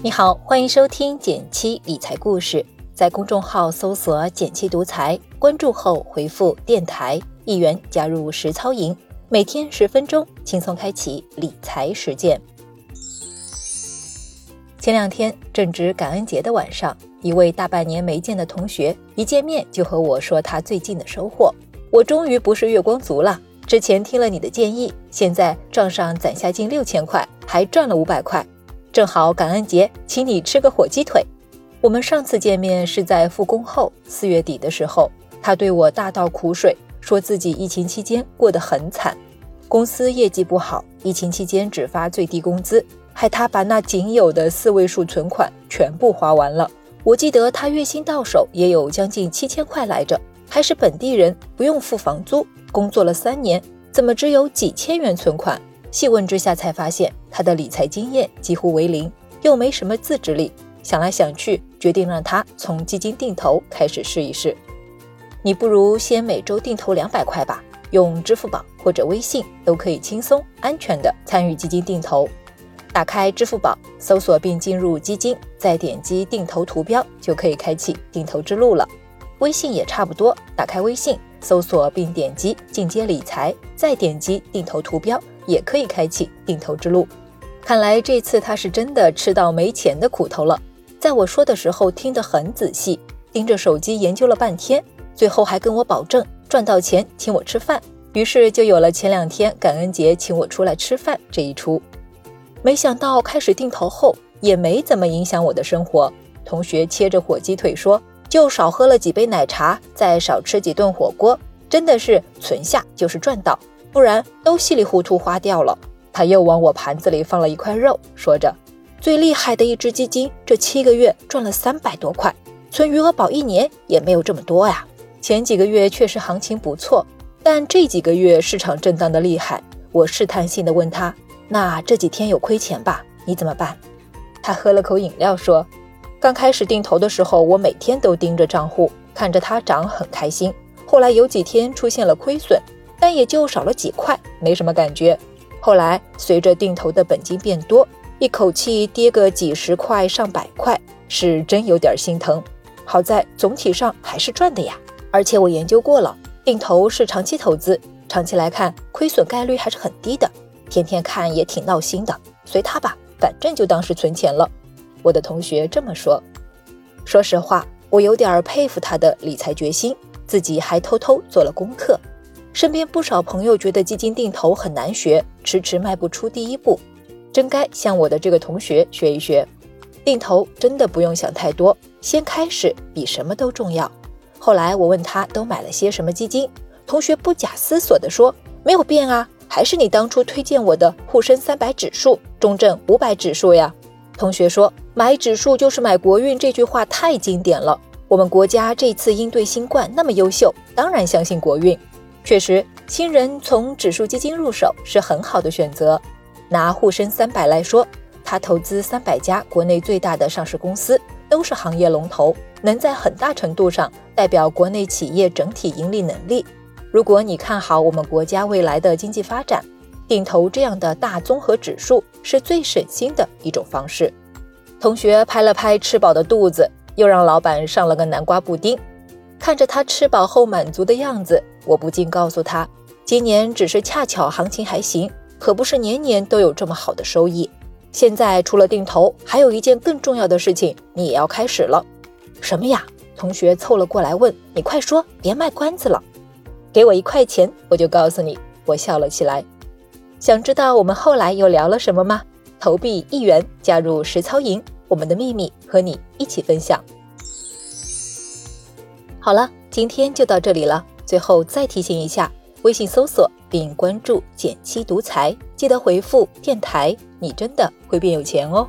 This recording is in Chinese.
你好，欢迎收听减七理财故事，在公众号搜索“减七独裁，关注后回复“电台”一元加入实操营，每天十分钟，轻松开启理财实践。前两天正值感恩节的晚上，一位大半年没见的同学一见面就和我说他最近的收获。我终于不是月光族了。之前听了你的建议，现在账上攒下近六千块，还赚了五百块，正好感恩节，请你吃个火鸡腿。我们上次见面是在复工后四月底的时候，他对我大倒苦水，说自己疫情期间过得很惨，公司业绩不好，疫情期间只发最低工资，害他把那仅有的四位数存款全部花完了。我记得他月薪到手也有将近七千块来着。还是本地人，不用付房租，工作了三年，怎么只有几千元存款？细问之下才发现，他的理财经验几乎为零，又没什么自制力。想来想去，决定让他从基金定投开始试一试。你不如先每周定投两百块吧，用支付宝或者微信都可以轻松安全的参与基金定投。打开支付宝，搜索并进入基金，再点击定投图标，就可以开启定投之路了。微信也差不多，打开微信，搜索并点击进阶理财，再点击定投图标，也可以开启定投之路。看来这次他是真的吃到没钱的苦头了。在我说的时候听得很仔细，盯着手机研究了半天，最后还跟我保证赚到钱请我吃饭。于是就有了前两天感恩节请我出来吃饭这一出。没想到开始定投后也没怎么影响我的生活。同学切着火鸡腿说。就少喝了几杯奶茶，再少吃几顿火锅，真的是存下就是赚到，不然都稀里糊涂花掉了。他又往我盘子里放了一块肉，说着：“最厉害的一只基金，这七个月赚了三百多块，存余额宝一年也没有这么多呀。前几个月确实行情不错，但这几个月市场震荡的厉害。”我试探性的问他：“那这几天有亏钱吧？你怎么办？”他喝了口饮料说。刚开始定投的时候，我每天都盯着账户，看着它涨，很开心。后来有几天出现了亏损，但也就少了几块，没什么感觉。后来随着定投的本金变多，一口气跌个几十块、上百块，是真有点心疼。好在总体上还是赚的呀。而且我研究过了，定投是长期投资，长期来看亏损概率还是很低的。天天看也挺闹心的，随他吧，反正就当是存钱了。我的同学这么说，说实话，我有点佩服他的理财决心，自己还偷偷做了功课。身边不少朋友觉得基金定投很难学，迟迟迈不出第一步，真该向我的这个同学学一学。定投真的不用想太多，先开始比什么都重要。后来我问他都买了些什么基金，同学不假思索地说：“没有变啊，还是你当初推荐我的沪深三百指数、中证五百指数呀。”同学说：“买指数就是买国运。”这句话太经典了。我们国家这次应对新冠那么优秀，当然相信国运。确实，新人从指数基金入手是很好的选择。拿沪深三百来说，它投资三百家国内最大的上市公司，都是行业龙头，能在很大程度上代表国内企业整体盈利能力。如果你看好我们国家未来的经济发展，定投这样的大综合指数是最省心的一种方式。同学拍了拍吃饱的肚子，又让老板上了个南瓜布丁。看着他吃饱后满足的样子，我不禁告诉他：今年只是恰巧行情还行，可不是年年都有这么好的收益。现在除了定投，还有一件更重要的事情，你也要开始了。什么呀？同学凑了过来问：“你快说，别卖关子了。”给我一块钱，我就告诉你。我笑了起来。想知道我们后来又聊了什么吗？投币一元加入实操营，我们的秘密和你一起分享。好了，今天就到这里了。最后再提醒一下，微信搜索并关注“减七独裁，记得回复“电台”，你真的会变有钱哦。